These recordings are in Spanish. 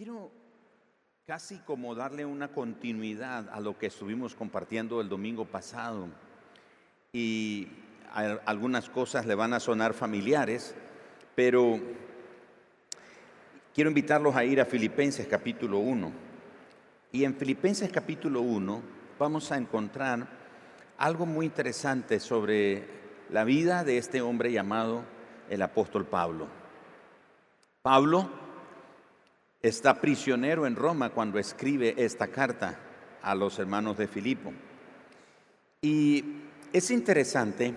Quiero casi como darle una continuidad a lo que estuvimos compartiendo el domingo pasado. Y algunas cosas le van a sonar familiares, pero quiero invitarlos a ir a Filipenses capítulo 1. Y en Filipenses capítulo 1 vamos a encontrar algo muy interesante sobre la vida de este hombre llamado el apóstol Pablo. Pablo está prisionero en Roma cuando escribe esta carta a los hermanos de Filipo. Y es interesante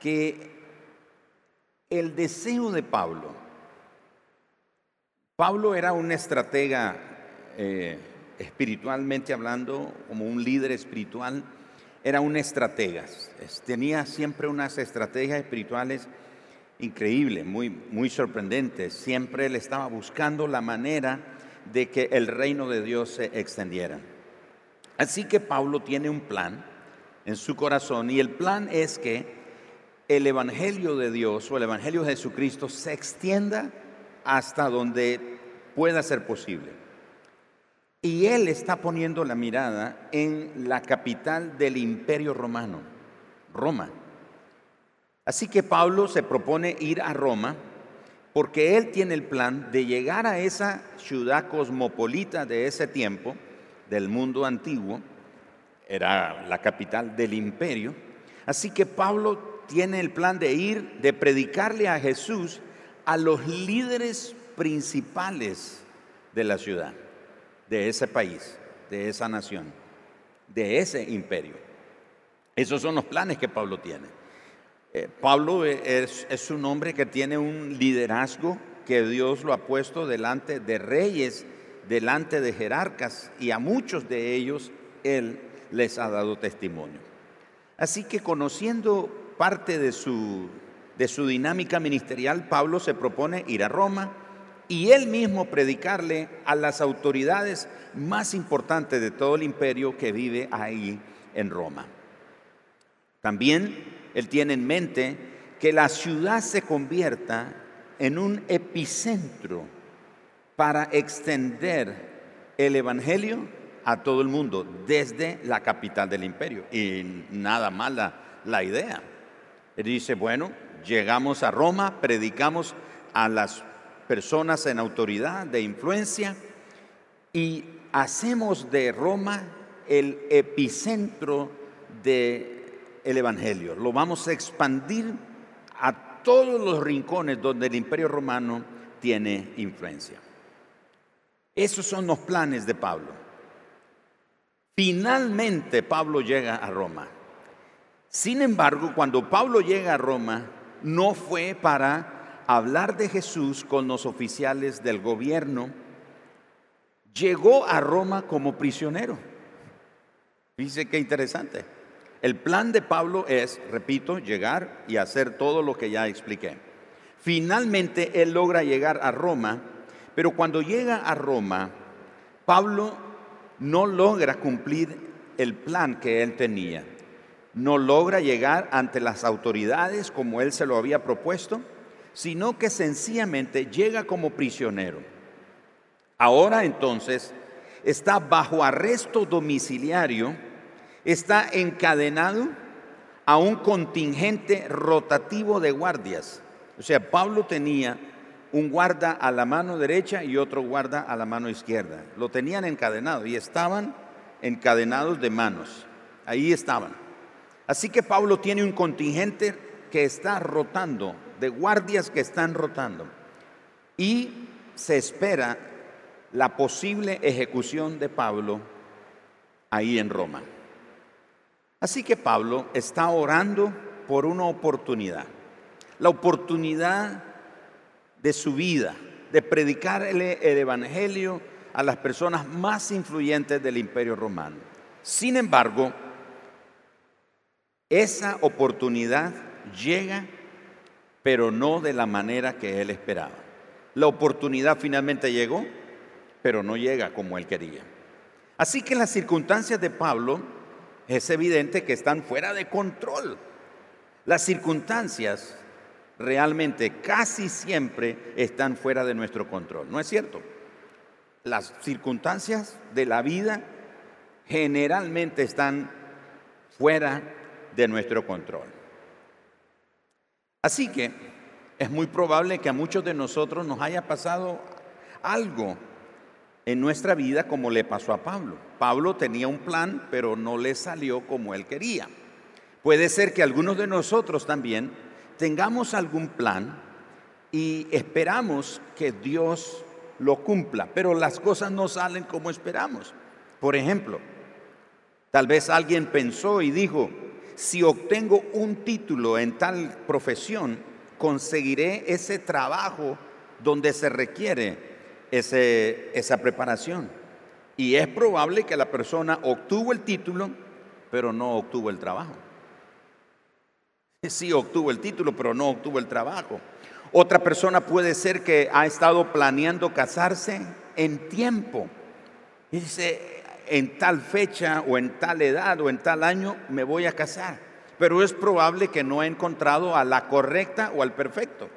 que el deseo de Pablo, Pablo era un estratega eh, espiritualmente hablando, como un líder espiritual, era un estratega, tenía siempre unas estrategias espirituales increíble, muy, muy sorprendente. Siempre él estaba buscando la manera de que el reino de Dios se extendiera. Así que Pablo tiene un plan en su corazón y el plan es que el Evangelio de Dios o el Evangelio de Jesucristo se extienda hasta donde pueda ser posible. Y él está poniendo la mirada en la capital del imperio romano, Roma. Así que Pablo se propone ir a Roma porque él tiene el plan de llegar a esa ciudad cosmopolita de ese tiempo, del mundo antiguo, era la capital del imperio. Así que Pablo tiene el plan de ir, de predicarle a Jesús a los líderes principales de la ciudad, de ese país, de esa nación, de ese imperio. Esos son los planes que Pablo tiene. Eh, Pablo es, un hombre que tiene un liderazgo que Dios lo ha puesto delante de reyes, delante de jerarcas, y a muchos de ellos él les ha dado testimonio. Así que conociendo parte de su, de su dinámica ministerial, Pablo se propone ir a Roma y él mismo predicarle a las autoridades más importantes de todo el imperio que vive ahí en Roma. También él tiene en mente que la ciudad se convierta en un epicentro para extender el Evangelio a todo el mundo desde la capital del imperio. Y nada mala la idea. Él dice, bueno, llegamos a Roma, predicamos a las personas en autoridad, de influencia, y hacemos de Roma el epicentro de el Evangelio. Lo vamos a expandir a todos los rincones donde el imperio romano tiene influencia. Esos son los planes de Pablo. Finalmente Pablo llega a Roma. Sin embargo, cuando Pablo llega a Roma, no fue para hablar de Jesús con los oficiales del gobierno. Llegó a Roma como prisionero. Dice qué interesante. El plan de Pablo es, repito, llegar y hacer todo lo que ya expliqué. Finalmente él logra llegar a Roma, pero cuando llega a Roma, Pablo no logra cumplir el plan que él tenía. No logra llegar ante las autoridades como él se lo había propuesto, sino que sencillamente llega como prisionero. Ahora entonces está bajo arresto domiciliario está encadenado a un contingente rotativo de guardias. O sea, Pablo tenía un guarda a la mano derecha y otro guarda a la mano izquierda. Lo tenían encadenado y estaban encadenados de manos. Ahí estaban. Así que Pablo tiene un contingente que está rotando, de guardias que están rotando. Y se espera la posible ejecución de Pablo ahí en Roma. Así que Pablo está orando por una oportunidad, la oportunidad de su vida, de predicar el, Evangelio a las personas más influyentes del imperio romano. Sin embargo, esa oportunidad llega, pero no de la manera que él esperaba. La oportunidad finalmente llegó, pero no llega como él quería. Así que las circunstancias de Pablo es evidente que están fuera de control. Las circunstancias realmente casi siempre están fuera de nuestro control, ¿no es cierto? las circunstancias de la vida generalmente están fuera de nuestro control. Así que es muy probable que a muchos de nosotros nos haya pasado algo en nuestra vida como le pasó a Pablo. Pablo tenía un plan, pero no le salió como él quería. Puede ser que algunos de nosotros también tengamos algún plan y esperamos que Dios lo cumpla, pero las cosas no salen como esperamos. Por ejemplo, tal vez alguien pensó y dijo, si obtengo un título en tal profesión, conseguiré ese trabajo donde se requiere esa preparación. Y es probable que la persona obtuvo el título, pero no obtuvo el trabajo. Sí obtuvo el título, pero no obtuvo el trabajo. Otra persona puede ser que ha estado planeando casarse en tiempo. Y dice, en tal fecha o en tal edad o en tal año me voy a casar. Pero es probable que no ha encontrado a la correcta o al perfecto.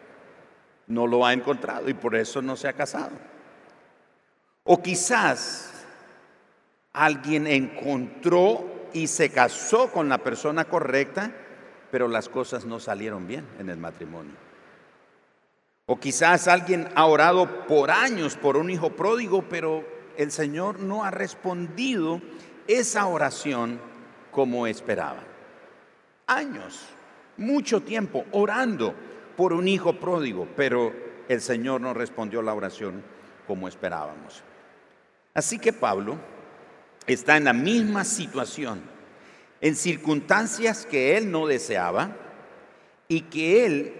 No lo ha encontrado y por eso no se ha casado. O quizás alguien encontró y se casó con la persona correcta, pero las cosas no salieron bien en el matrimonio. O quizás alguien ha orado por años por un hijo pródigo, pero el Señor no ha respondido esa oración como esperaba. Años, mucho tiempo orando por un hijo pródigo, pero el Señor no respondió la oración como esperábamos. Así que Pablo está en la misma situación, en circunstancias que él no deseaba y que él,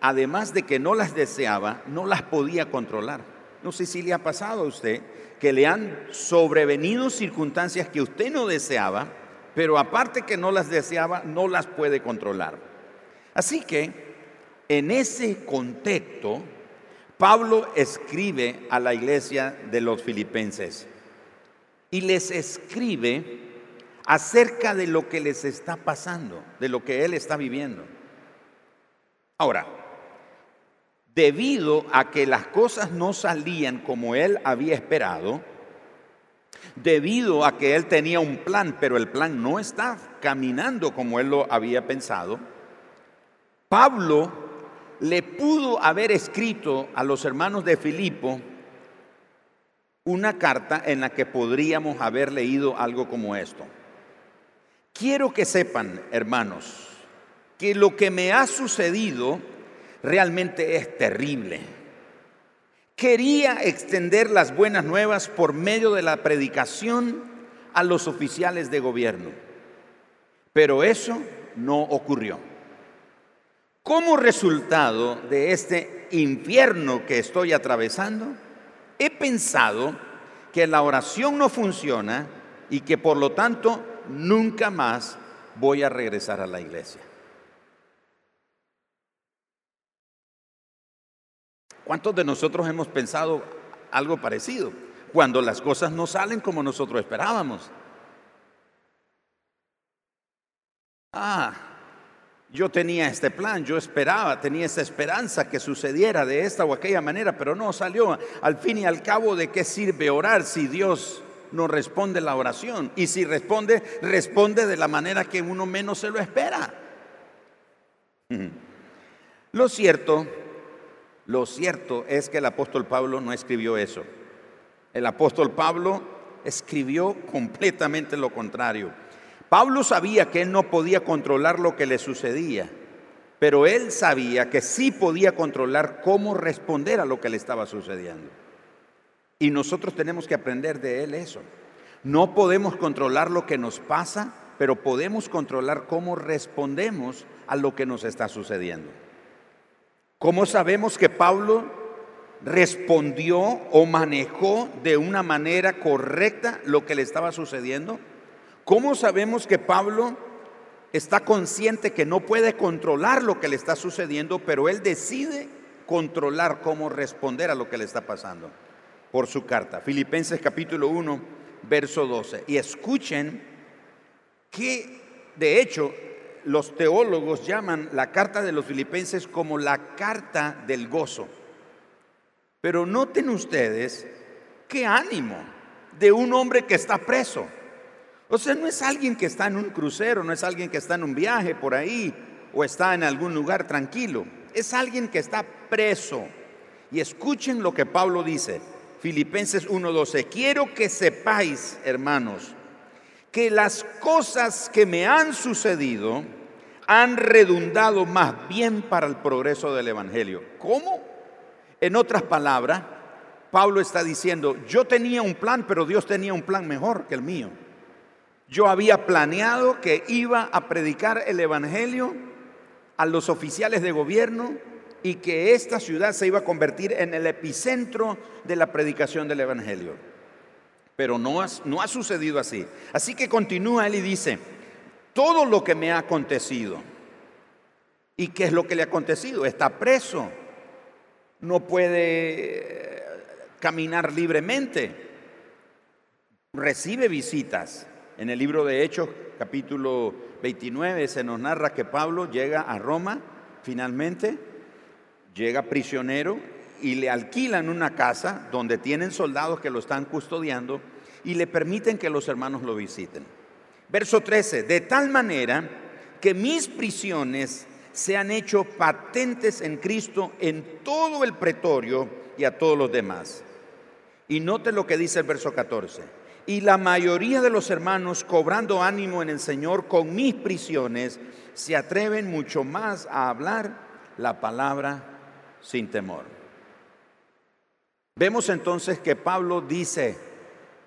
además de que no las deseaba, no las podía controlar. No sé si le ha pasado a usted que le han sobrevenido circunstancias que usted no deseaba, pero aparte que no las deseaba, no las puede controlar. Así que en ese contexto, Pablo escribe a la iglesia de los filipenses y les escribe acerca de lo que les está pasando, de lo que él está viviendo. Ahora, debido a que las cosas no salían como él había esperado, debido a que él tenía un plan, pero el plan no está caminando como él lo había pensado, Pablo le pudo haber escrito a los hermanos de Filipo una carta en la que podríamos haber leído algo como esto. Quiero que sepan, hermanos, que lo que me ha sucedido realmente es terrible. Quería extender las buenas nuevas por medio de la predicación a los oficiales de gobierno, pero eso no ocurrió. Como resultado de este infierno que estoy atravesando, he pensado que la oración no funciona y que por lo tanto nunca más voy a regresar a la iglesia. ¿Cuántos de nosotros hemos pensado algo parecido? Cuando las cosas no salen como nosotros esperábamos. Ah, yo tenía este plan, yo esperaba, tenía esa esperanza que sucediera de esta o aquella manera, pero no salió. Al fin y al cabo, ¿de qué sirve orar si Dios no responde la oración? Y si responde, responde de la manera que uno menos se lo espera. Lo cierto, lo cierto es que el apóstol Pablo no escribió eso. El apóstol Pablo escribió completamente lo contrario. Pablo sabía que él no podía controlar lo que le sucedía, pero él sabía que sí podía controlar cómo responder a lo que le estaba sucediendo. Y nosotros tenemos que aprender de él eso. No podemos controlar lo que nos pasa, pero podemos controlar cómo respondemos a lo que nos está sucediendo. ¿Cómo sabemos que Pablo respondió o manejó de una manera correcta lo que le estaba sucediendo? ¿Cómo sabemos que Pablo está consciente que no puede controlar lo que le está sucediendo, pero él decide controlar cómo responder a lo que le está pasando? Por su carta, Filipenses capítulo 1, verso 12. Y escuchen que, de hecho, los teólogos llaman la carta de los filipenses como la carta del gozo. Pero noten ustedes qué ánimo de un hombre que está preso. O sea, no es alguien que está en un crucero, no es alguien que está en un viaje por ahí o está en algún lugar tranquilo. Es alguien que está preso. Y escuchen lo que Pablo dice, Filipenses 1:12. Quiero que sepáis, hermanos, que las cosas que me han sucedido han redundado más bien para el progreso del Evangelio. ¿Cómo? En otras palabras, Pablo está diciendo, yo tenía un plan, pero Dios tenía un plan mejor que el mío. Yo había planeado que iba a predicar el Evangelio a los oficiales de gobierno y que esta ciudad se iba a convertir en el epicentro de la predicación del Evangelio. Pero no ha, sucedido así. Así que continúa él y dice, todo lo que me ha acontecido. ¿Y qué es lo que le ha acontecido? Está preso. No puede eh, caminar libremente. Recibe visitas. En el libro de Hechos, capítulo 29, se nos narra que Pablo llega a Roma, finalmente, llega prisionero y le alquilan una casa donde tienen soldados que lo están custodiando y le permiten que los hermanos lo visiten. Verso 13, de tal manera que mis prisiones se han hecho patentes en Cristo en todo el pretorio y a todos los demás. Y note lo que dice el verso 14 y la mayoría de los hermanos, cobrando ánimo en el Señor con mis prisiones, se atreven mucho más a hablar la palabra sin temor. Vemos entonces que Pablo dice,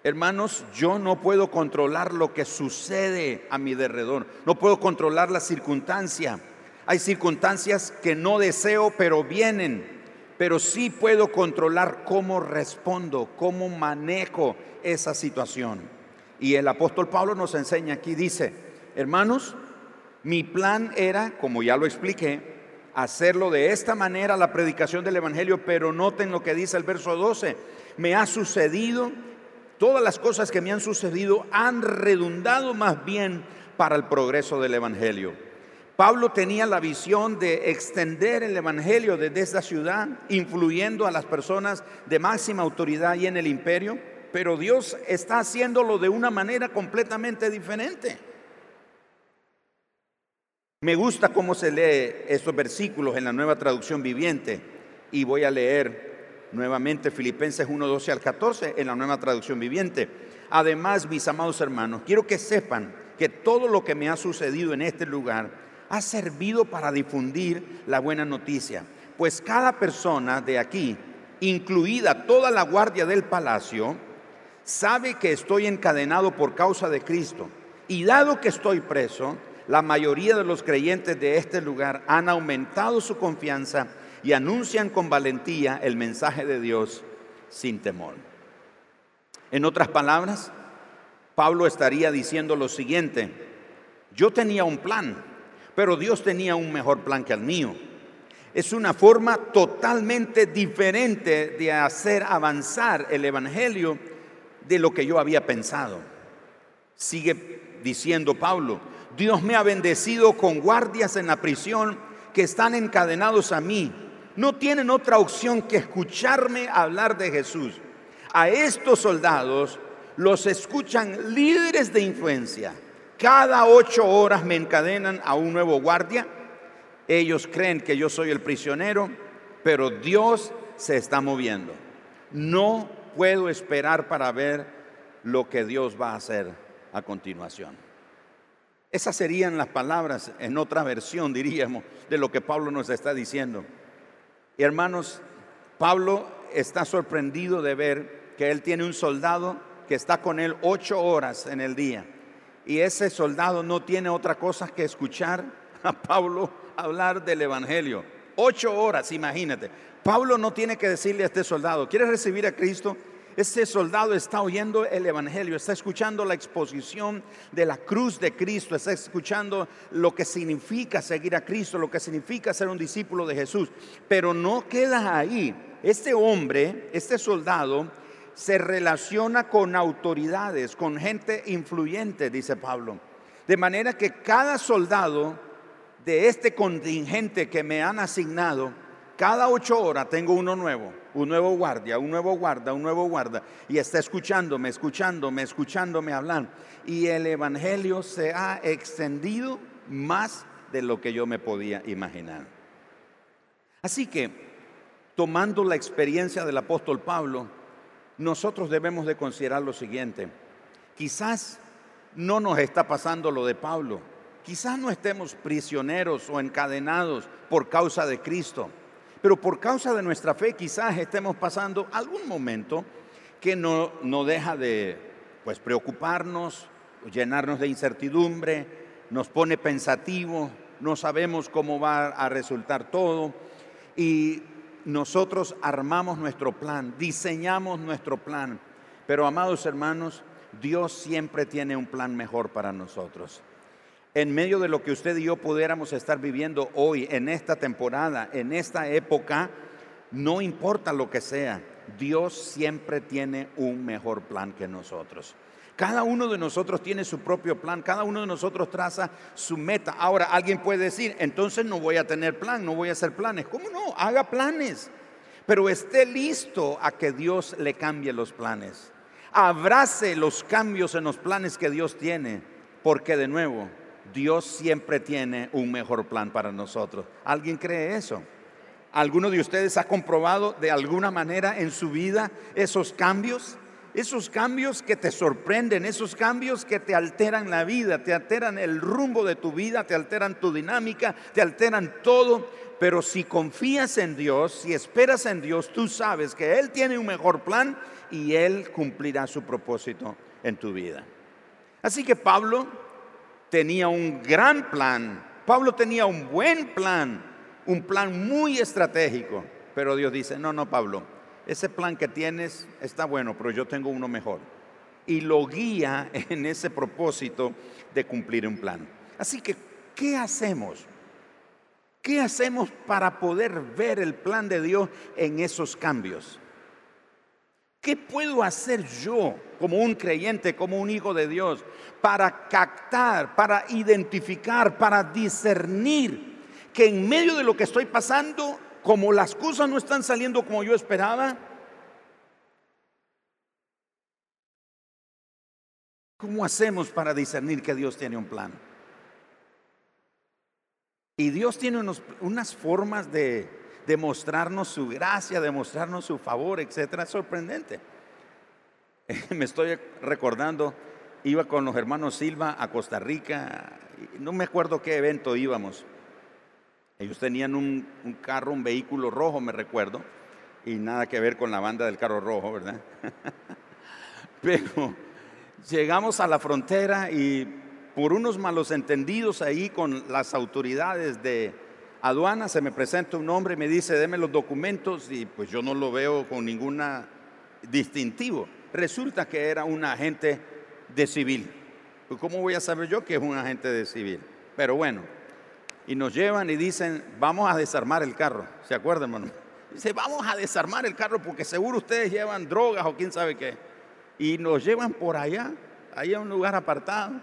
hermanos, yo no puedo controlar lo que sucede a mi derredor, no puedo controlar la circunstancia. Hay circunstancias que no deseo, pero vienen pero sí puedo controlar cómo respondo, cómo manejo esa situación. Y el apóstol Pablo nos enseña aquí, dice, hermanos, mi plan era, como ya lo expliqué, hacerlo de esta manera la predicación del Evangelio, pero noten lo que dice el verso 12, me ha sucedido, todas las cosas que me han sucedido han redundado más bien para el progreso del Evangelio. Pablo tenía la visión de extender el Evangelio desde esta ciudad, influyendo a las personas de máxima autoridad y en el imperio, pero Dios está haciéndolo de una manera completamente diferente. Me gusta cómo se lee estos versículos en la nueva traducción viviente y voy a leer nuevamente Filipenses 1, 12 al 14 en la nueva traducción viviente. Además, mis amados hermanos, quiero que sepan que todo lo que me ha sucedido en este lugar, ha servido para difundir la buena noticia, pues cada persona de aquí, incluida toda la guardia del palacio, sabe que estoy encadenado por causa de Cristo. Y dado que estoy preso, la mayoría de los creyentes de este lugar han aumentado su confianza y anuncian con valentía el mensaje de Dios sin temor. En otras palabras, Pablo estaría diciendo lo siguiente, yo tenía un plan, pero Dios tenía un mejor plan que el mío. Es una forma totalmente diferente de hacer avanzar el Evangelio de lo que yo había pensado. Sigue diciendo Pablo, Dios me ha bendecido con guardias en la prisión que están encadenados a mí. No tienen otra opción que escucharme hablar de Jesús. A estos soldados los escuchan líderes de influencia cada ocho horas me encadenan a un nuevo guardia. Ellos creen que yo soy el prisionero, pero Dios se está moviendo. No puedo esperar para ver lo que Dios va a hacer a continuación. Esas serían las palabras en otra versión, diríamos, de lo que Pablo nos está diciendo. Hermanos, Pablo está sorprendido de ver que él tiene un soldado que está con él ocho horas en el día y ese soldado no tiene otra cosa que escuchar a Pablo hablar del Evangelio. Ocho horas, imagínate. Pablo no tiene que decirle a este soldado, ¿quieres recibir a Cristo? Ese soldado está oyendo el Evangelio, está escuchando la exposición de la cruz de Cristo, está escuchando lo que significa seguir a Cristo, lo que significa ser un discípulo de Jesús. Pero no queda ahí. Este hombre, este soldado, se relaciona con autoridades, con gente influyente, dice Pablo. De manera que cada soldado de este contingente que me han asignado Cada ocho horas tengo uno nuevo, un nuevo guardia, un nuevo guarda, un nuevo guarda. Y está escuchándome, escuchándome, escuchándome hablar. Y el Evangelio se ha extendido más de lo que yo me podía imaginar. Así que, tomando la experiencia del apóstol Pablo, nosotros debemos de considerar lo siguiente. Quizás no nos está pasando lo de Pablo. Quizás no estemos prisioneros o encadenados por causa de Cristo, pero por causa de nuestra fe quizás estemos pasando algún momento que no, no deja de pues, preocuparnos, llenarnos de incertidumbre, nos pone pensativo, no sabemos cómo va a resultar todo y nosotros armamos nuestro plan, diseñamos nuestro plan. Pero amados hermanos, Dios siempre tiene un plan mejor para nosotros. En medio de lo que usted y yo pudiéramos estar viviendo hoy, en esta temporada, en esta época, no importa lo que sea, Dios siempre tiene un mejor plan que nosotros. Cada uno de nosotros tiene su propio plan, cada uno de nosotros traza su meta. Ahora, alguien puede decir, entonces no voy a tener plan, no voy a hacer planes. ¿Cómo no? Haga planes, pero esté listo a que Dios le cambie los planes. Abrace los cambios en los planes que Dios tiene, porque de nuevo, Dios siempre tiene un mejor plan para nosotros. ¿Alguien cree eso? ¿Alguno de ustedes ha comprobado de alguna manera en su vida esos cambios? Esos cambios que te sorprenden, esos cambios que te alteran la vida, te alteran el rumbo de tu vida, te alteran tu dinámica, te alteran todo. Pero si confías en Dios, si esperas en Dios, tú sabes que Él tiene un mejor plan y Él cumplirá su propósito en tu vida. Así que Pablo tenía un gran plan, Pablo tenía un buen plan, un plan muy estratégico, pero Dios dice, no, no, Pablo, ese plan que tienes está bueno, pero yo tengo uno mejor. Y lo guía en ese propósito de cumplir un plan. Así que, ¿qué hacemos? ¿Qué hacemos para poder ver el plan de Dios en esos cambios? ¿Qué puedo hacer yo como un creyente, como un hijo de Dios, para captar, para identificar, para discernir que en medio de lo que estoy pasando como las cosas no están saliendo como yo esperaba, ¿cómo hacemos para discernir que Dios tiene un plan? Y Dios tiene unas formas de, demostrarnos su gracia, demostrarnos su favor, etcétera. Sorprendente. Me estoy recordando, iba con los hermanos Silva a Costa Rica, no me acuerdo qué evento íbamos. Ellos tenían un, carro, un vehículo rojo, me recuerdo, y nada que ver con la banda del carro rojo, ¿verdad? Pero llegamos a la frontera y por unos malos entendidos ahí con las autoridades de aduana, se me presenta un hombre y me dice, deme los documentos y pues yo no lo veo con ninguna distintivo. Resulta que era un agente de civil. Pues, ¿Cómo voy a saber yo que es un agente de civil? Pero bueno, y nos llevan y dicen, vamos a desarmar el carro. ¿Se acuerdan, hermano? Dice, vamos a desarmar el carro porque seguro ustedes llevan drogas o quién sabe qué. Y nos llevan por allá, ahí a un lugar apartado.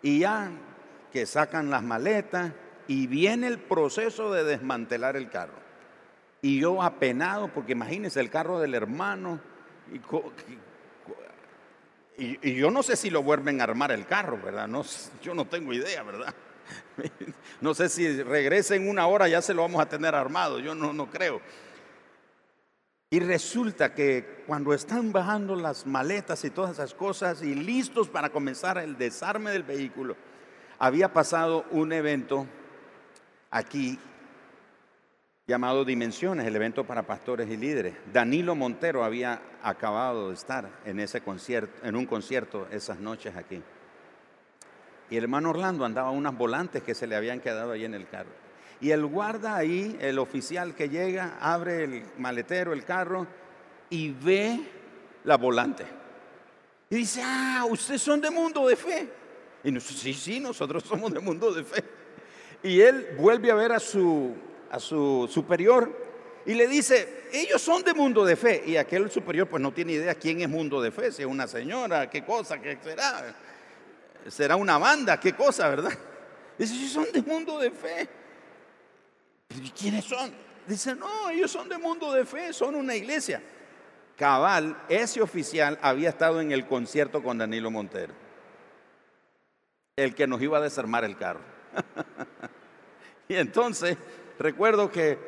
Y ya que sacan las maletas y viene el proceso de desmantelar el carro. Y yo apenado, porque imagínense el carro del hermano. Y, y, yo no sé si lo vuelven a armar el carro, ¿verdad? No, yo no tengo idea, ¿verdad? No sé si regresa en una hora ya se lo vamos a tener armado, yo no, no creo. Y resulta que cuando están bajando las maletas y todas esas cosas y listos para comenzar el desarme del vehículo, había pasado un evento aquí llamado Dimensiones, el evento para pastores y líderes. Danilo Montero había acabado de estar en ese concierto, en un concierto esas noches aquí. Y el hermano Orlando andaba unas volantes que se le habían quedado ahí en el carro. Y el guarda ahí, el oficial que llega, abre el maletero, el carro, y ve la volante. Y dice, ah, ustedes son de mundo de fe. Y nosotros, sí, sí, nosotros somos de mundo de fe. Y él vuelve a ver a su, a su superior y le dice, ellos son de mundo de fe. Y aquel superior pues no tiene idea quién es mundo de fe, si es una señora, qué cosa, qué será será una banda, qué cosa, ¿verdad? Dice, son de mundo de fe. ¿Y quiénes son? Dice, no, ellos son de mundo de fe, son una iglesia. Cabal, ese oficial había estado en el concierto con Danilo Montero, el que nos iba a desarmar el carro. y entonces recuerdo que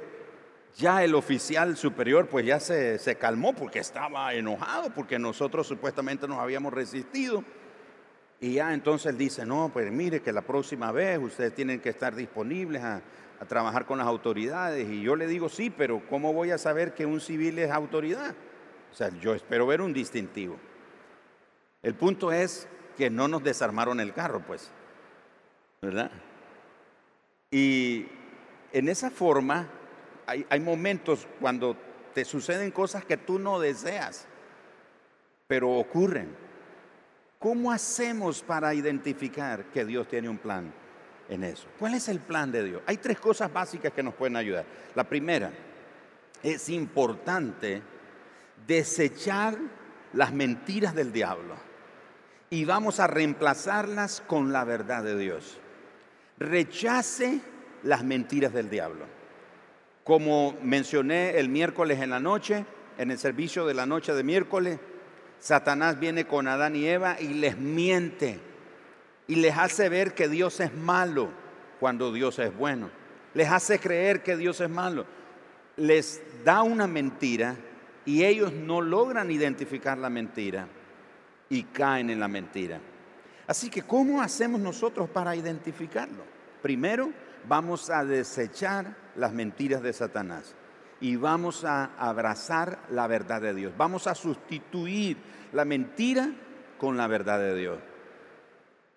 ya el oficial superior pues ya se, se, calmó porque estaba enojado, porque nosotros supuestamente nos habíamos resistido. Y ya entonces dice, no, pues mire que la próxima vez ustedes tienen que estar disponibles a, a trabajar con las autoridades. Y yo le digo, sí, pero ¿cómo voy a saber que un civil es autoridad? O sea, yo espero ver un distintivo. El punto es que no nos desarmaron el carro, pues. ¿Verdad? Y en esa forma hay, hay momentos cuando te suceden cosas que tú no deseas, pero ocurren. ¿Cómo hacemos para identificar que Dios tiene un plan? en eso. ¿Cuál es el plan de Dios? Hay tres cosas básicas que nos pueden ayudar. La primera, es importante desechar las mentiras del diablo y vamos a reemplazarlas con la verdad de Dios. Rechace las mentiras del diablo. Como mencioné el miércoles en la noche, en el servicio de la noche de miércoles, Satanás viene con Adán y Eva y les miente y les hace ver que Dios es malo cuando Dios es bueno. Les hace creer que Dios es malo. Les da una mentira y ellos no logran identificar la mentira y caen en la mentira. Así que, ¿cómo hacemos nosotros para identificarlo? Primero, vamos a desechar las mentiras de Satanás y vamos a abrazar la verdad de Dios. Vamos a sustituir la mentira con la verdad de Dios.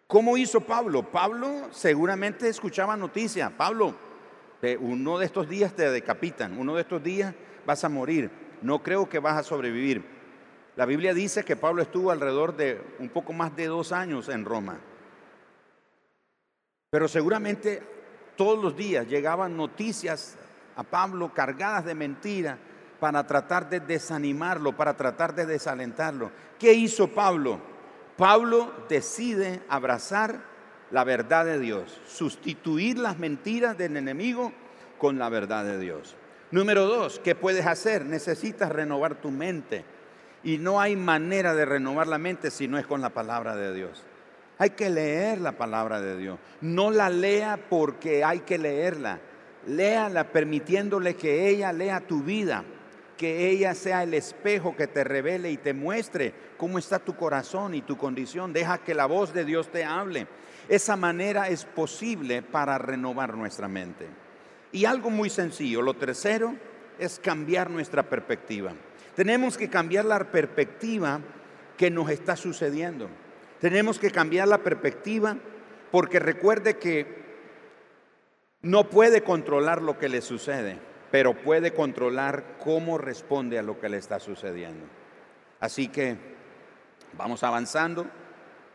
¿Cómo hizo Pablo? Pablo seguramente escuchaba noticias. Pablo, uno de estos días te decapitan, uno de estos días vas a morir, no creo que vas a sobrevivir. La Biblia dice que Pablo estuvo alrededor de un poco más de dos años en Roma. Pero seguramente todos los días llegaban noticias a Pablo cargadas de mentira para tratar de desanimarlo, para tratar de desalentarlo. ¿Qué hizo Pablo? Pablo decide abrazar la verdad de Dios, sustituir las mentiras del enemigo con la verdad de Dios. Número dos, ¿qué puedes hacer? Necesitas renovar tu mente. Y no hay manera de renovar la mente si no es con la palabra de Dios. Hay que leer la palabra de Dios. No la lea porque hay que leerla. Léala permitiéndole que ella lea tu vida que ella sea el espejo que te revele y te muestre cómo está tu corazón y tu condición. Deja que la voz de Dios te hable. Esa manera es posible para renovar nuestra mente. Y algo muy sencillo, lo tercero es cambiar nuestra perspectiva. Tenemos que cambiar la perspectiva que nos está sucediendo. Tenemos que cambiar la perspectiva porque recuerde que no puede controlar lo que le sucede pero puede controlar cómo responde a lo que le está sucediendo. Así que vamos avanzando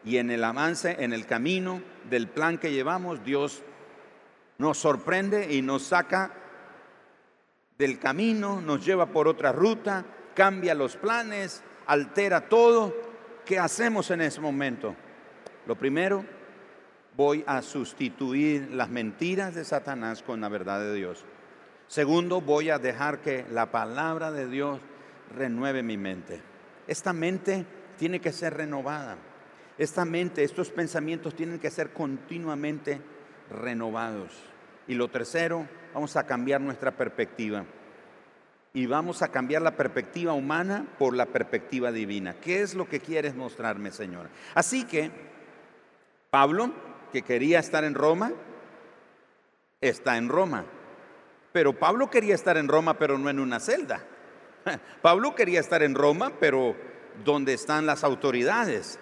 y en el avance, en el camino del plan que llevamos, Dios nos sorprende y nos saca del camino, nos lleva por otra ruta, cambia los planes, altera todo. ¿Qué hacemos en ese momento? Lo primero, voy a sustituir las mentiras de Satanás con la verdad de Dios. Segundo, voy a dejar que la palabra de Dios renueve mi mente. Esta mente tiene que ser renovada. Esta mente, estos pensamientos tienen que ser continuamente renovados. Y lo tercero, vamos a cambiar nuestra perspectiva. Y vamos a cambiar la perspectiva humana por la perspectiva divina. ¿Qué es lo que quieres mostrarme, Señor? Así que Pablo, que quería estar en Roma, está en Roma. Pero Pablo quería estar en Roma, pero no en una celda. Pablo quería estar en Roma, pero donde están las autoridades.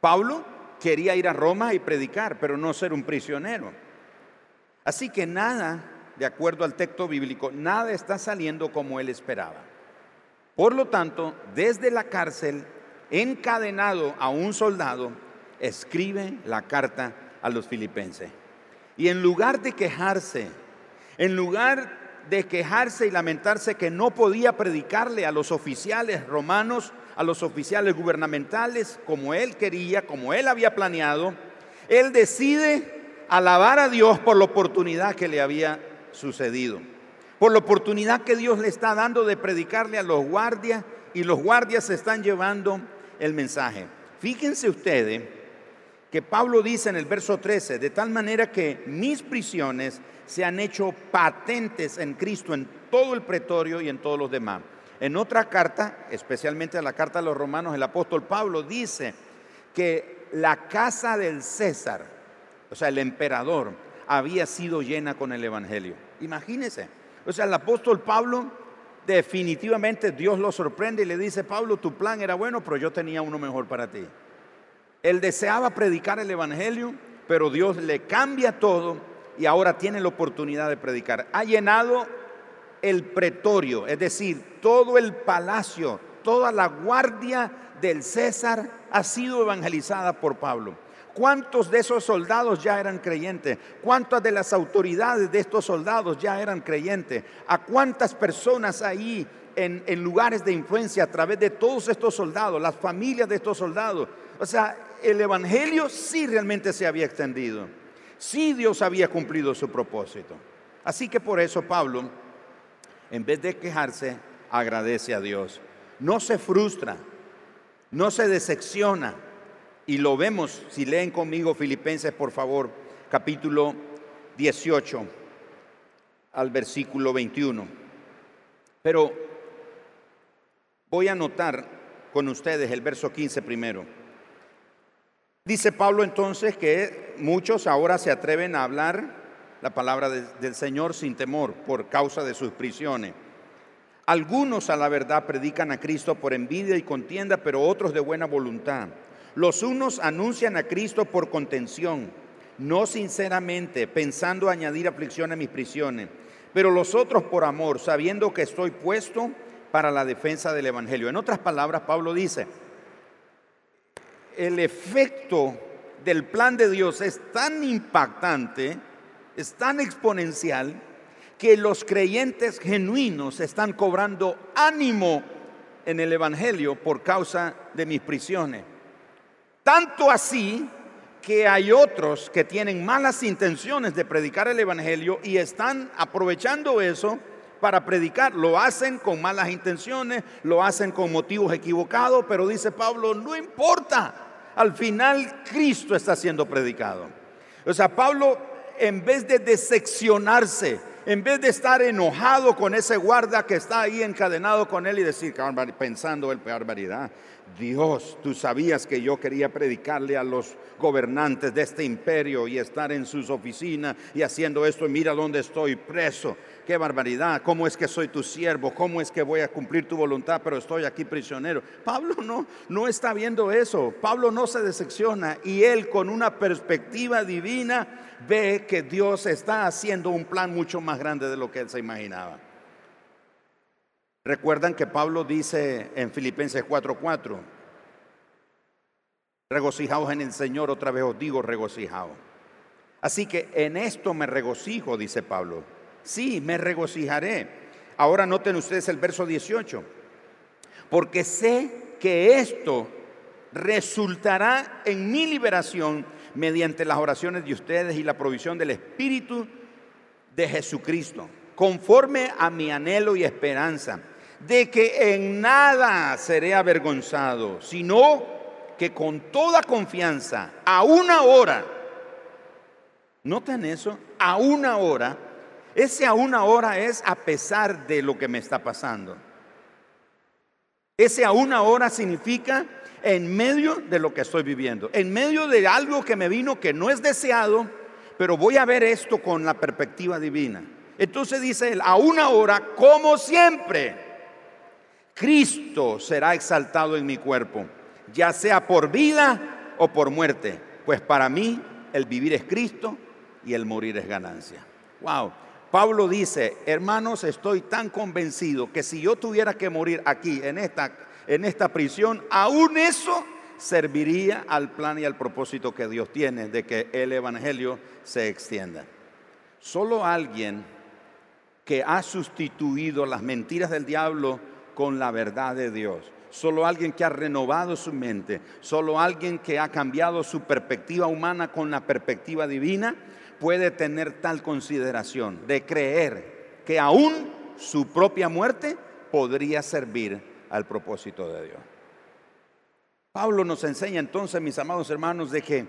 Pablo quería ir a Roma y predicar, pero no ser un prisionero. Así que nada, de acuerdo al texto bíblico, nada está saliendo como él esperaba. Por lo tanto, desde la cárcel, encadenado a un soldado, escribe la carta a los filipenses. Y en lugar de quejarse, en lugar de quejarse y lamentarse que no podía predicarle a los oficiales romanos, a los oficiales gubernamentales, como él quería, como él había planeado, él decide alabar a Dios por la oportunidad que le había sucedido. por la oportunidad que Dios le está dando de predicarle a los guardias y los guardias se están llevando el mensaje. Fíjense ustedes que Pablo dice en el verso 13, de tal manera que mis prisiones se han hecho patentes en Cristo en todo el pretorio y en todos los demás. En otra carta, especialmente en la carta a los romanos, el apóstol Pablo dice que la casa del César, o sea, el emperador, había sido llena con el Evangelio. Imagínense. O sea, el apóstol Pablo definitivamente Dios lo sorprende y le dice, Pablo, tu plan era bueno, pero yo tenía uno mejor para ti. Él deseaba predicar el Evangelio, pero Dios le cambia todo y ahora tiene la oportunidad de predicar. Ha llenado el pretorio, es decir, todo el palacio, toda la guardia del César ha sido evangelizada por Pablo. ¿Cuántos de esos soldados ya eran creyentes? ¿Cuántas de las autoridades de estos soldados ya eran creyentes? ¿A cuántas personas ahí en, en, lugares de influencia a través de todos estos soldados, las familias de estos soldados? O sea, el Evangelio sí realmente se había extendido. Sí Dios había cumplido su propósito. Así que por eso Pablo, en vez de quejarse, agradece a Dios. No se frustra, no se decepciona. Y lo vemos, si leen conmigo Filipenses, por favor, capítulo 18 al versículo 21. Pero voy a anotar con ustedes el verso 15 primero. Dice Pablo entonces que muchos ahora se atreven a hablar la palabra del Señor sin temor por causa de sus prisiones. Algunos a la verdad predican a Cristo por envidia y contienda, pero otros de buena voluntad. Los unos anuncian a Cristo por contención, no sinceramente, pensando añadir aflicción a mis prisiones, pero los otros por amor, sabiendo que estoy puesto para la defensa del Evangelio. En otras palabras, Pablo dice, el efecto del plan de Dios es tan impactante, es tan exponencial, que los creyentes genuinos están cobrando ánimo en el Evangelio por causa de mis prisiones. Tanto así que hay otros que tienen malas intenciones de predicar el Evangelio y están aprovechando eso para predicar. Lo hacen con malas intenciones, lo hacen con motivos equivocados, pero dice Pablo, no importa al final Cristo está siendo predicado. O sea, Pablo, en vez de decepcionarse, en vez de estar enojado con ese guarda que está ahí encadenado con él y decir, pensando el barbaridad, Dios, tú sabías que yo quería predicarle a los gobernantes de este imperio y estar en sus oficinas y haciendo esto, mira dónde estoy preso qué barbaridad, cómo es que soy tu siervo, cómo es que voy a cumplir tu voluntad, pero estoy aquí prisionero. Pablo no, no está viendo eso, Pablo no se decepciona y él con una perspectiva divina ve que Dios está haciendo un plan mucho más grande de lo que él se imaginaba. Recuerdan que Pablo dice en Filipenses 4:4, regocijaos en el Señor, otra vez os digo regocijaos. Así que en esto me regocijo, dice Pablo Sí, me regocijaré. Ahora noten ustedes el verso 18. Porque sé que esto resultará en mi liberación mediante las oraciones de ustedes y la provisión del Espíritu de Jesucristo, conforme a mi anhelo y esperanza, de que en nada seré avergonzado, sino que con toda confianza, a una hora, noten eso, a una hora, ese aún ahora es a pesar de lo que me está pasando. Ese aún ahora significa en medio de lo que estoy viviendo, en medio de algo que me vino que no es deseado, pero voy a ver esto con la perspectiva divina. Entonces dice él, aún ahora, como siempre, Cristo será exaltado en mi cuerpo, ya sea por vida o por muerte, pues para mí el vivir es Cristo y el morir es ganancia. Wow. Pablo dice, hermanos, estoy tan convencido que si yo tuviera que morir aquí, en esta, en esta prisión, aún eso serviría al plan y al propósito que Dios tiene de que el Evangelio se extienda. Solo alguien que ha sustituido las mentiras del diablo con la verdad de Dios. Solo alguien que ha renovado su mente, solo alguien que ha cambiado su perspectiva humana con la perspectiva divina, puede tener tal consideración de creer que aún su propia muerte podría servir al propósito de Dios. Pablo nos enseña entonces, mis amados hermanos, de que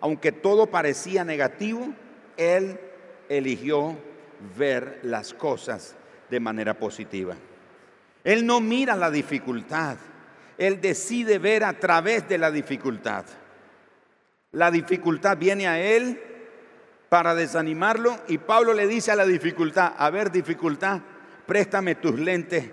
aunque todo parecía negativo, él eligió ver las cosas de manera positiva. Él no mira la dificultad, él decide ver a través de la dificultad. La dificultad viene a él para desanimarlo y Pablo le dice a la dificultad, a ver dificultad, préstame tus lentes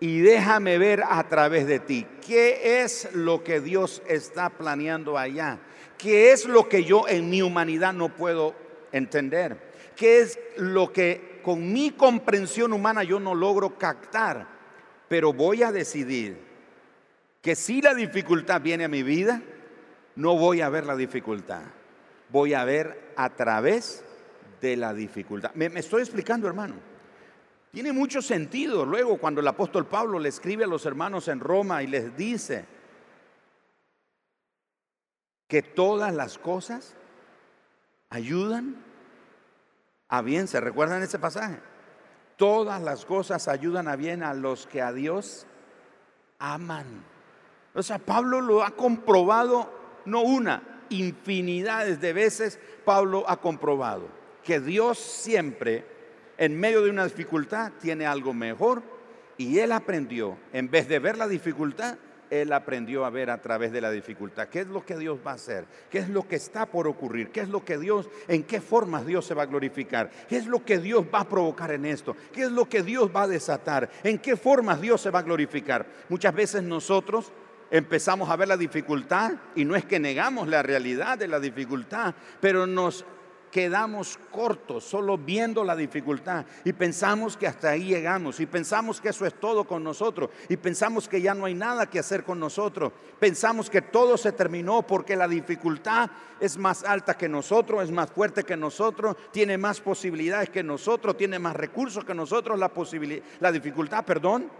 y déjame ver a través de ti. ¿Qué es lo que Dios está planeando allá? ¿Qué es lo que yo en mi humanidad no puedo entender? ¿Qué es lo que con mi comprensión humana yo no logro captar? Pero voy a decidir que si la dificultad viene a mi vida, no voy a ver la dificultad. Voy a ver a través de la dificultad. Me, estoy explicando, hermano. Tiene mucho sentido luego cuando el apóstol Pablo le escribe a los hermanos en Roma y les dice que todas las cosas ayudan a bien. ¿Se recuerdan ese pasaje? Todas las cosas ayudan a bien a los que a Dios aman. O sea, Pablo lo ha comprobado, no una, infinidades de veces Pablo ha comprobado que Dios siempre en medio de una dificultad tiene algo mejor y él aprendió, en vez de ver la dificultad, él aprendió a ver a través de la dificultad. Qué es lo que Dios va a hacer, qué es lo que está por ocurrir, qué es lo que Dios, en qué formas Dios se va a glorificar, qué es lo que Dios va a provocar en esto, qué es lo que Dios va a desatar, en qué formas Dios se va a glorificar. Muchas veces nosotros empezamos a ver la dificultad y no es que negamos la realidad de la dificultad, pero nos quedamos cortos solo viendo la dificultad y pensamos que hasta ahí llegamos y pensamos que eso es todo con nosotros y pensamos que ya no hay nada que hacer con nosotros. Pensamos que todo se terminó porque la dificultad es más alta que nosotros, es más fuerte que nosotros, tiene más posibilidades que nosotros, tiene más recursos que nosotros, la, la dificultad, perdón.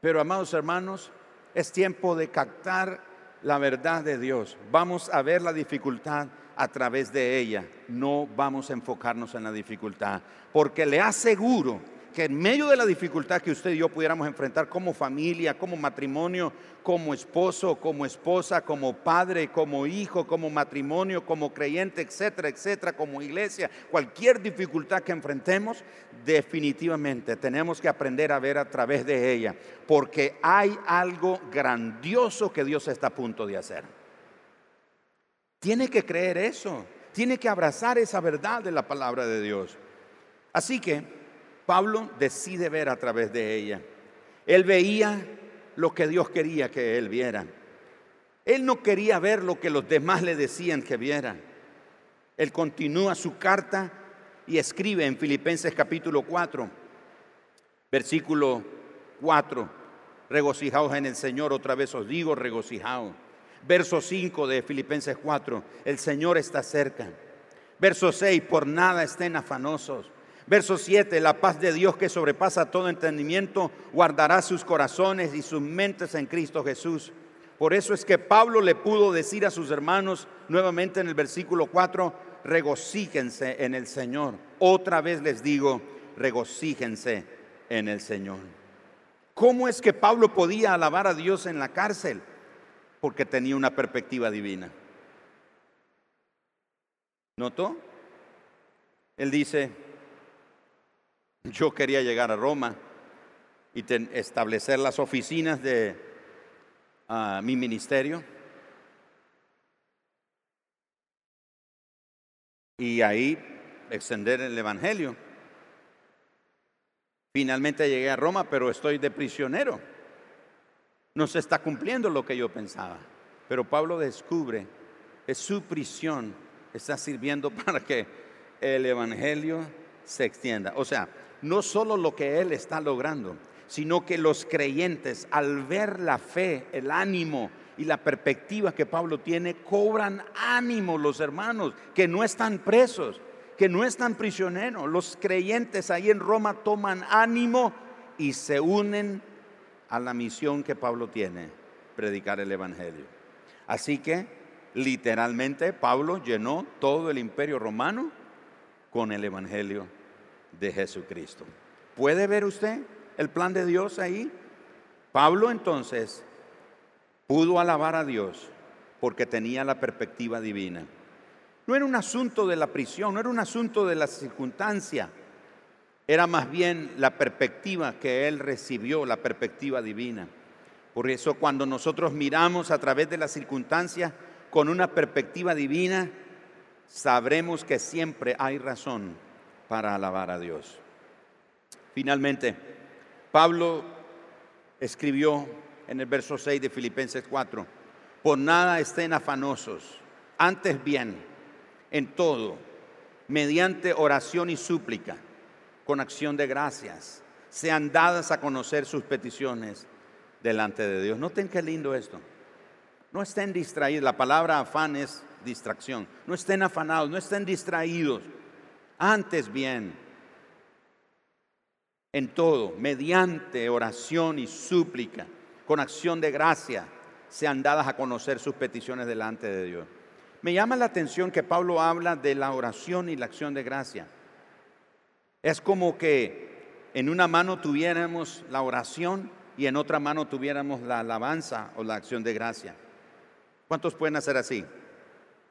Pero amados hermanos, es tiempo de captar la verdad de Dios. Vamos a ver la dificultad a través de ella. No vamos a enfocarnos en la dificultad, porque le aseguro que en medio de la dificultad que usted y yo pudiéramos enfrentar como familia, como matrimonio, como esposo, como esposa, como padre, como hijo, como matrimonio, como creyente, etcétera, etcétera, como iglesia, cualquier dificultad que enfrentemos, definitivamente tenemos que aprender a ver a través de ella, porque hay algo grandioso que Dios está a punto de hacer. Tiene que creer eso, tiene que abrazar esa verdad de la palabra de Dios. Así que Pablo decide ver a través de ella. Él veía lo que Dios quería que él viera. Él no quería ver lo que los demás le decían que viera. Él continúa su carta y escribe en Filipenses capítulo 4, versículo 4, regocijaos en el Señor, otra vez os digo, regocijaos. Verso 5 de Filipenses 4, el Señor está cerca. Verso 6, por nada estén afanosos. Verso 7, la paz de Dios que sobrepasa todo entendimiento guardará sus corazones y sus mentes en Cristo Jesús. Por eso es que Pablo le pudo decir a sus hermanos nuevamente en el versículo 4, regocíjense en el Señor. Otra vez les digo, regocíjense en el Señor. ¿Cómo es que Pablo podía alabar a Dios en la cárcel? porque tenía una perspectiva divina. ¿Notó? Él dice, yo quería llegar a Roma y establecer las oficinas de ah, mi ministerio. Y ahí extender el Evangelio. Finalmente llegué a Roma, pero estoy de prisionero no se está cumpliendo lo que yo pensaba. Pero Pablo descubre que su prisión está sirviendo para que el Evangelio se extienda. O sea, no solo lo que él está logrando, sino que los creyentes al ver la fe, el ánimo y la perspectiva que Pablo tiene, cobran ánimo los hermanos que no están presos, que no están prisioneros. Los creyentes ahí en Roma toman ánimo y se unen a la misión que Pablo tiene, predicar el Evangelio. Así que, literalmente, Pablo llenó todo el imperio romano con el Evangelio de Jesucristo. ¿Puede ver usted el plan de Dios ahí? Pablo entonces pudo alabar a Dios porque tenía la perspectiva divina. No era un asunto de la prisión, no era un asunto de la circunstancia, era más bien la perspectiva que él recibió, la perspectiva divina. Por eso cuando nosotros miramos a través de las circunstancias con una perspectiva divina, sabremos que siempre hay razón para alabar a Dios. Finalmente, Pablo escribió en el verso 6 de Filipenses 4, por nada estén afanosos, antes bien, en todo, mediante oración y súplica, con acción de gracias, sean dadas a conocer sus peticiones delante de Dios. Noten qué lindo esto. No estén distraídos. La palabra afán es distracción. No estén afanados, no estén distraídos. Antes bien, en todo, mediante oración y súplica, con acción de gracia, sean dadas a conocer sus peticiones delante de Dios. Me llama la atención que Pablo habla de la oración y la acción de gracia. Es como que en una mano tuviéramos la oración y en otra mano tuviéramos la alabanza o la acción de gracia. ¿Cuántos pueden hacer así?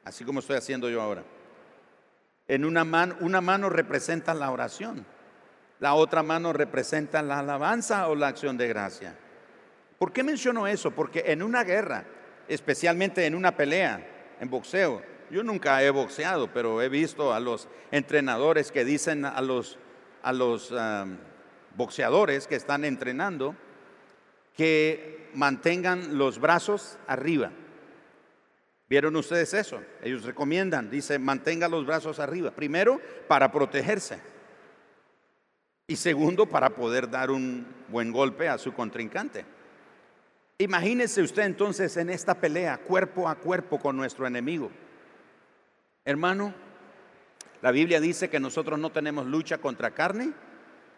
Así como estoy haciendo yo ahora. En una mano, una mano representa la oración, la otra mano representa la alabanza o la acción de gracia. ¿Por qué menciono eso? Porque en una guerra, especialmente en una pelea, en boxeo, yo nunca he boxeado, pero he visto a los entrenadores que dicen a los, a los boxeadores que están entrenando que mantengan los brazos arriba. ¿Vieron ustedes eso? Ellos recomiendan, dice, mantenga los brazos arriba. Primero, para protegerse. Y segundo, para poder dar un buen golpe a su contrincante. Imagínese usted entonces en esta pelea, cuerpo a cuerpo con nuestro enemigo. Hermano, la Biblia dice que nosotros no tenemos lucha contra carne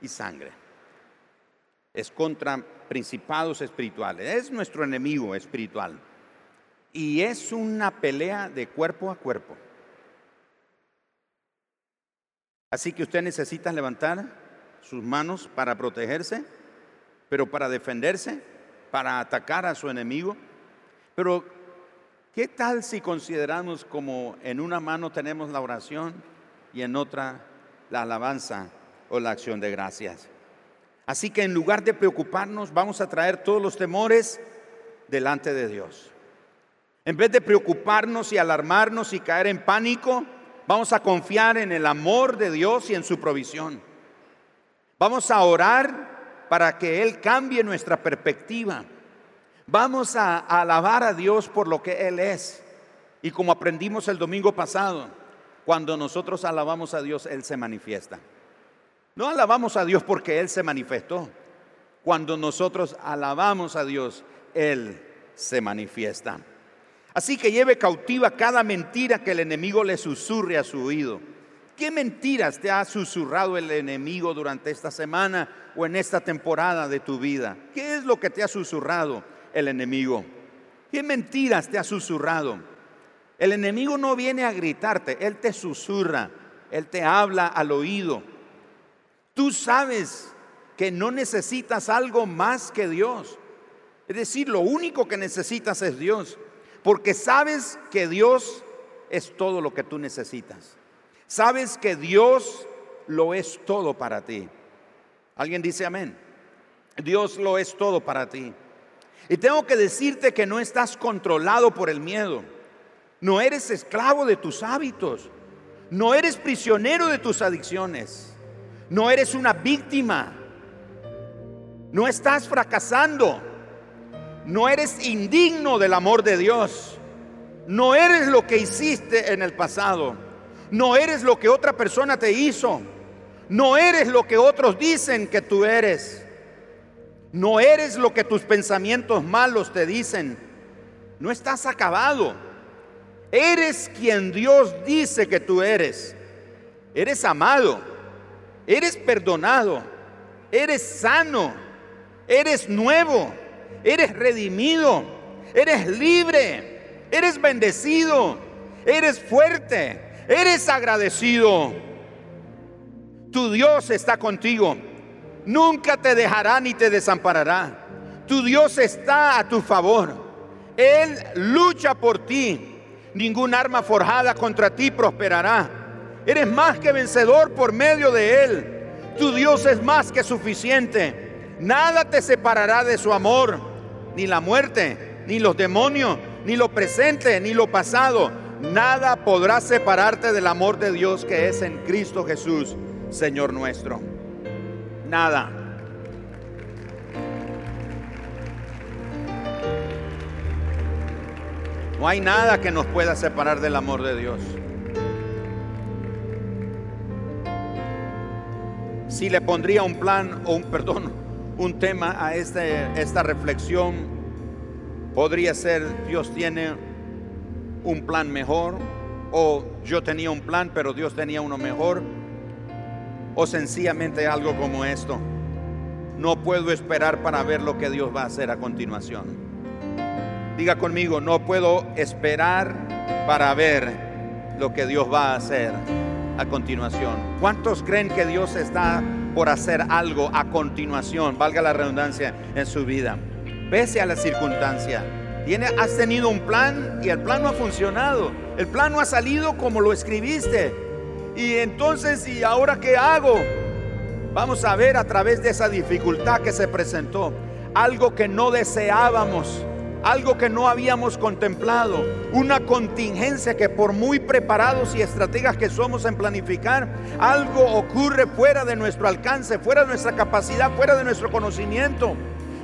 y sangre. Es contra principados espirituales. Es nuestro enemigo espiritual. Y es una pelea de cuerpo a cuerpo. Así que usted necesita levantar sus manos para protegerse, pero para defenderse para atacar a su enemigo. Pero, ¿qué tal si consideramos como en una mano tenemos la oración y en otra la alabanza o la acción de gracias? Así que en lugar de preocuparnos, vamos a traer todos los temores delante de Dios. En vez de preocuparnos y alarmarnos y caer en pánico, vamos a confiar en el amor de Dios y en su provisión. Vamos a orar para que Él cambie nuestra perspectiva. Vamos a, alabar a Dios por lo que Él es. Y como aprendimos el domingo pasado, cuando nosotros alabamos a Dios, Él se manifiesta. No alabamos a Dios porque Él se manifestó. Cuando nosotros alabamos a Dios, Él se manifiesta. Así que lleve cautiva cada mentira que el enemigo le susurre a su oído. ¿Qué mentiras te ha susurrado el enemigo durante esta semana o en esta temporada de tu vida? ¿Qué es lo que te ha susurrado el enemigo? ¿Qué mentiras te ha susurrado? El enemigo no viene a gritarte, él te susurra, él te habla al oído. Tú sabes que no necesitas algo más que Dios. Es decir, lo único que necesitas es Dios, porque sabes que Dios es todo lo que tú necesitas. Sabes que Dios lo es todo para ti. ¿Alguien dice amén? Dios lo es todo para ti. Y tengo que decirte que no estás controlado por el miedo. No eres esclavo de tus hábitos. No eres prisionero de tus adicciones. No eres una víctima. No estás fracasando. No eres indigno del amor de Dios. No eres lo que hiciste en el pasado. No eres lo que otra persona te hizo. No eres lo que otros dicen que tú eres. No eres lo que tus pensamientos malos te dicen. No estás acabado. Eres quien Dios dice que tú eres. Eres amado. Eres perdonado. Eres sano. Eres nuevo. Eres redimido. Eres libre. Eres bendecido. Eres fuerte eres agradecido. Tu Dios está contigo. Nunca te dejará ni te desamparará. Tu Dios está a tu favor. Él lucha por ti. Ningún arma forjada contra ti prosperará. Eres más que vencedor por medio de Él. Tu Dios es más que suficiente. Nada te separará de su amor. Ni la muerte, ni los demonios, ni lo presente, ni lo pasado. Nada podrá separarte del amor de Dios que es en Cristo Jesús, Señor nuestro. Nada. No hay nada que nos pueda separar del amor de Dios. Si le pondría un plan o un perdón, un tema a este, esta reflexión, podría ser Dios tiene un plan mejor o yo tenía un plan pero Dios tenía uno mejor o sencillamente algo como esto. No puedo esperar para ver lo que Dios va a hacer a continuación. Diga conmigo, no puedo esperar para ver lo que Dios va a hacer a continuación. ¿Cuántos creen que Dios está por hacer algo a continuación, valga la redundancia, en su vida? Pese a la circunstancia. Tiene, has tenido un plan y el plan no ha funcionado. El plan no ha salido como lo escribiste. Y entonces, ¿y ahora qué hago? Vamos a ver a través de esa dificultad que se presentó. Algo que no deseábamos algo que no habíamos contemplado, una contingencia que por muy preparados y estrategas que somos en planificar, algo ocurre fuera de nuestro alcance, fuera de nuestra capacidad, fuera de nuestro conocimiento.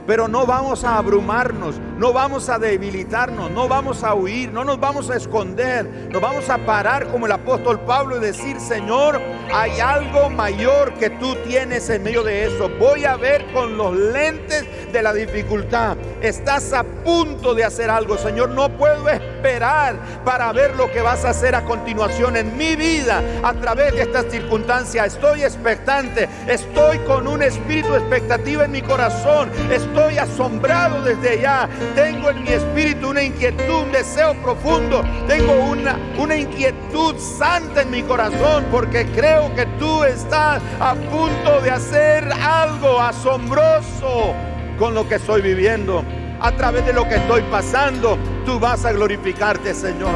Pero no vamos a abrumarnos, no vamos a debilitarnos, no vamos a huir, no nos vamos a esconder, nos vamos a parar como el apóstol Pablo y decir, Señor, hay algo mayor que tú tienes en medio de eso. Voy a ver con los lentes de la dificultad. Estás a punto de hacer algo, Señor. No puedo esperar para ver lo que vas a hacer a continuación en mi vida a través de estas circunstancias. Estoy expectante, estoy con un espíritu expectativa en mi corazón. Estoy asombrado desde ya. Tengo en mi espíritu una inquietud, un deseo profundo. Tengo una, una inquietud santa en mi corazón porque creo que tú estás a punto de hacer algo asombroso con lo que estoy viviendo. A través de lo que estoy pasando, tú vas a glorificarte, Señor.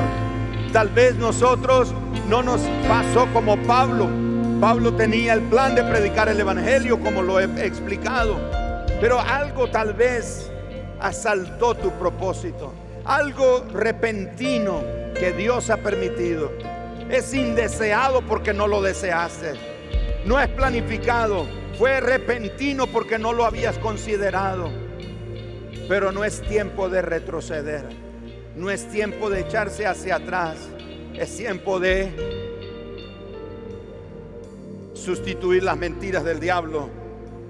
Tal vez nosotros no nos pasó como Pablo. Pablo tenía el plan de predicar el Evangelio como lo he explicado. Pero algo tal vez asaltó tu propósito. Algo repentino que Dios ha permitido. Es indeseado porque no lo deseaste. No es planificado. Fue repentino porque no lo habías considerado. Pero no es tiempo de retroceder. No es tiempo de echarse hacia atrás. Es tiempo de sustituir las mentiras del diablo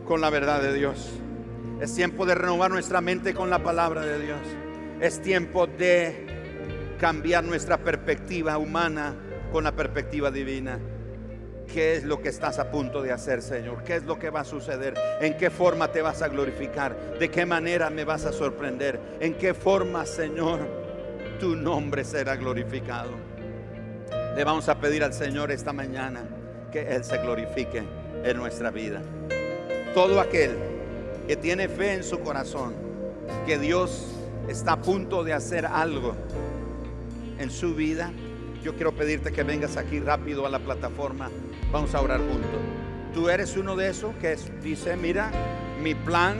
con la verdad de Dios. Es tiempo de renovar nuestra mente con la palabra de Dios. Es tiempo de cambiar nuestra perspectiva humana con la perspectiva divina. ¿Qué es lo que estás a punto de hacer, Señor? ¿Qué es lo que va a suceder? ¿En qué forma te vas a glorificar? ¿De qué manera me vas a sorprender? ¿En qué forma, Señor, tu nombre será glorificado? Le vamos a pedir al Señor esta mañana que Él se glorifique en nuestra vida. Todo aquel que tiene fe en su corazón, que Dios está a punto de hacer algo en su vida, yo quiero pedirte que vengas aquí rápido a la plataforma. Vamos a orar juntos. Tú eres uno de esos que dice, mira, mi plan,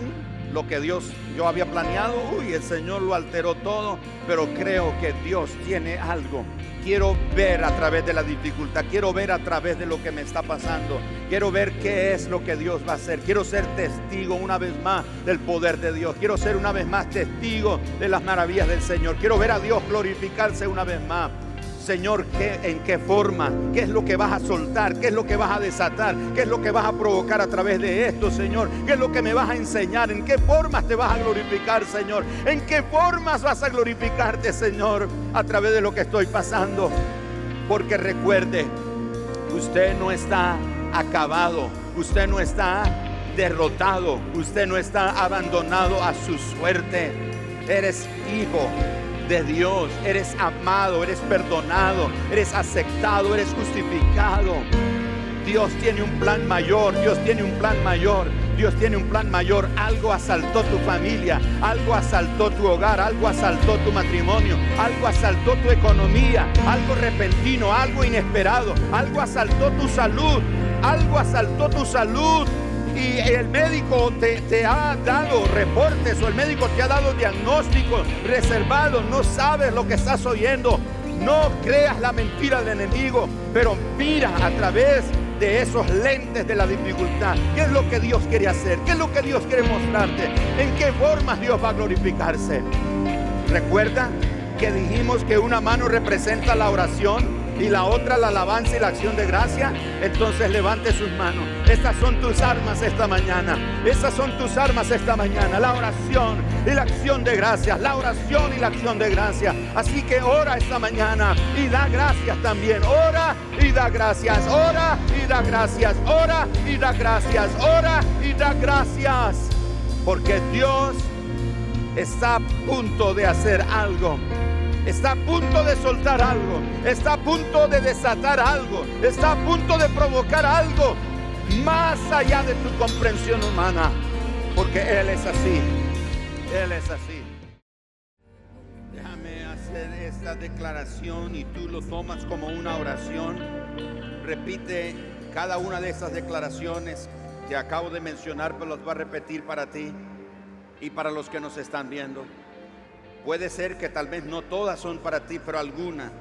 lo que Dios yo había planeado, uy, el Señor lo alteró todo, pero creo que Dios tiene algo quiero ver a través de la dificultad, quiero ver a través de lo que me está pasando, quiero ver qué es lo que Dios va a hacer, quiero ser testigo una vez más del poder de Dios, quiero ser una vez más testigo de las maravillas del Señor, quiero ver a Dios glorificarse una vez más. Señor, ¿qué, ¿en qué forma? ¿Qué es lo que vas a soltar? ¿Qué es lo que vas a desatar? ¿Qué es lo que vas a provocar a través de esto, Señor? ¿Qué es lo que me vas a enseñar? ¿En qué formas te vas a glorificar, Señor? ¿En qué formas vas a glorificarte, Señor? A través de lo que estoy pasando. Porque recuerde, usted no está acabado, usted no está derrotado, usted no está abandonado a su suerte. Eres hijo, de Dios. Eres amado, eres perdonado, eres aceptado, eres justificado. Dios tiene un plan mayor, Dios tiene un plan mayor, Dios tiene un plan mayor. Algo asaltó tu familia, algo asaltó tu hogar, algo asaltó tu matrimonio, algo asaltó tu economía, algo repentino, algo inesperado, algo asaltó tu salud, algo asaltó tu salud y el médico te, te, ha dado reportes o el médico te ha dado diagnósticos reservados, no sabes lo que estás oyendo, no creas la mentira del enemigo, pero mira a través de esos lentes de la dificultad. ¿Qué es lo que Dios quiere hacer? ¿Qué es lo que Dios quiere mostrarte? ¿En qué formas Dios va a glorificarse? Recuerda que dijimos que una mano representa la oración y la otra la alabanza y la acción de gracia, entonces levante sus manos. Estas son tus armas esta mañana. Estas son tus armas esta mañana. La oración y la acción de gracias. La oración y la acción de gracias. Así que ora esta mañana y da gracias también. Ora y da gracias. Ora y da gracias. Ora y da gracias. Ora y da gracias. Porque Dios está a punto de hacer algo está a punto de soltar algo, está a punto de desatar algo, está a punto de provocar algo más allá de tu comprensión humana, porque Él es así, Él es así. Déjame hacer esta declaración y tú lo tomas como una oración. Repite cada una de estas declaraciones que acabo de mencionar, pero las voy a repetir para ti y para los que nos están viendo. Puede ser que tal vez no todas son para ti, pero alguna.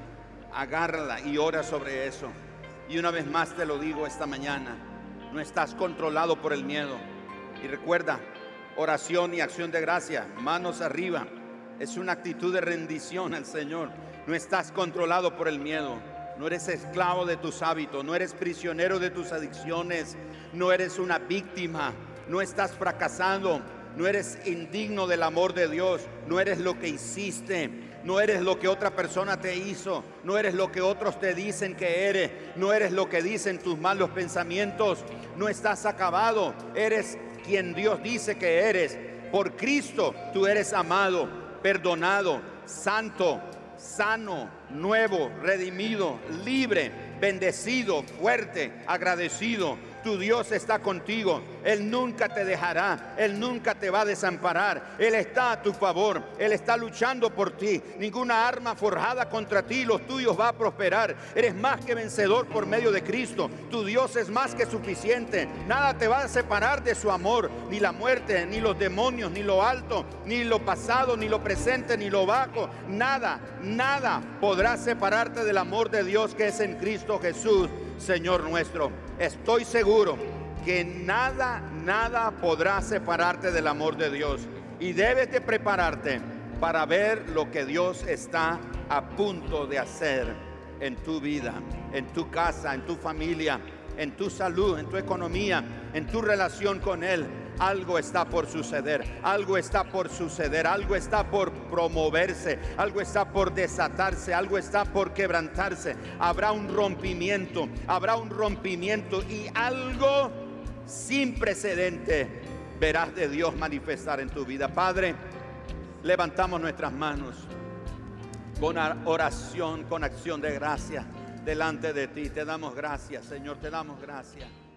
Agárrala y ora sobre eso. Y una vez más te lo digo esta mañana, no estás controlado por el miedo. Y recuerda, oración y acción de gracia, manos arriba. Es una actitud de rendición al Señor. No estás controlado por el miedo. No eres esclavo de tus hábitos, no eres prisionero de tus adicciones, no eres una víctima, no estás fracasando, no eres indigno del amor de Dios, no eres lo que hiciste, no eres lo que otra persona te hizo, no eres lo que otros te dicen que eres, no eres lo que dicen tus malos pensamientos, no estás acabado, eres quien Dios dice que eres. Por Cristo tú eres amado, perdonado, santo, sano, nuevo, redimido, libre, bendecido, fuerte, agradecido tu Dios está contigo. Él nunca te dejará. Él nunca te va a desamparar. Él está a tu favor. Él está luchando por ti. Ninguna arma forjada contra ti, los tuyos va a prosperar. Eres más que vencedor por medio de Cristo. Tu Dios es más que suficiente. Nada te va a separar de su amor. Ni la muerte, ni los demonios, ni lo alto, ni lo pasado, ni lo presente, ni lo bajo. Nada, nada podrá separarte del amor de Dios que es en Cristo Jesús, Señor nuestro estoy seguro que nada, nada podrá separarte del amor de Dios. Y debes de prepararte para ver lo que Dios está a punto de hacer en tu vida, en tu casa, en tu familia, en tu salud, en tu economía, en tu relación con Él algo está por suceder, algo está por suceder, algo está por promoverse, algo está por desatarse, algo está por quebrantarse. Habrá un rompimiento, habrá un rompimiento y algo sin precedente verás de Dios manifestar en tu vida. Padre, levantamos nuestras manos con oración, con acción de gracia delante de ti. Te damos gracias, Señor, te damos gracias.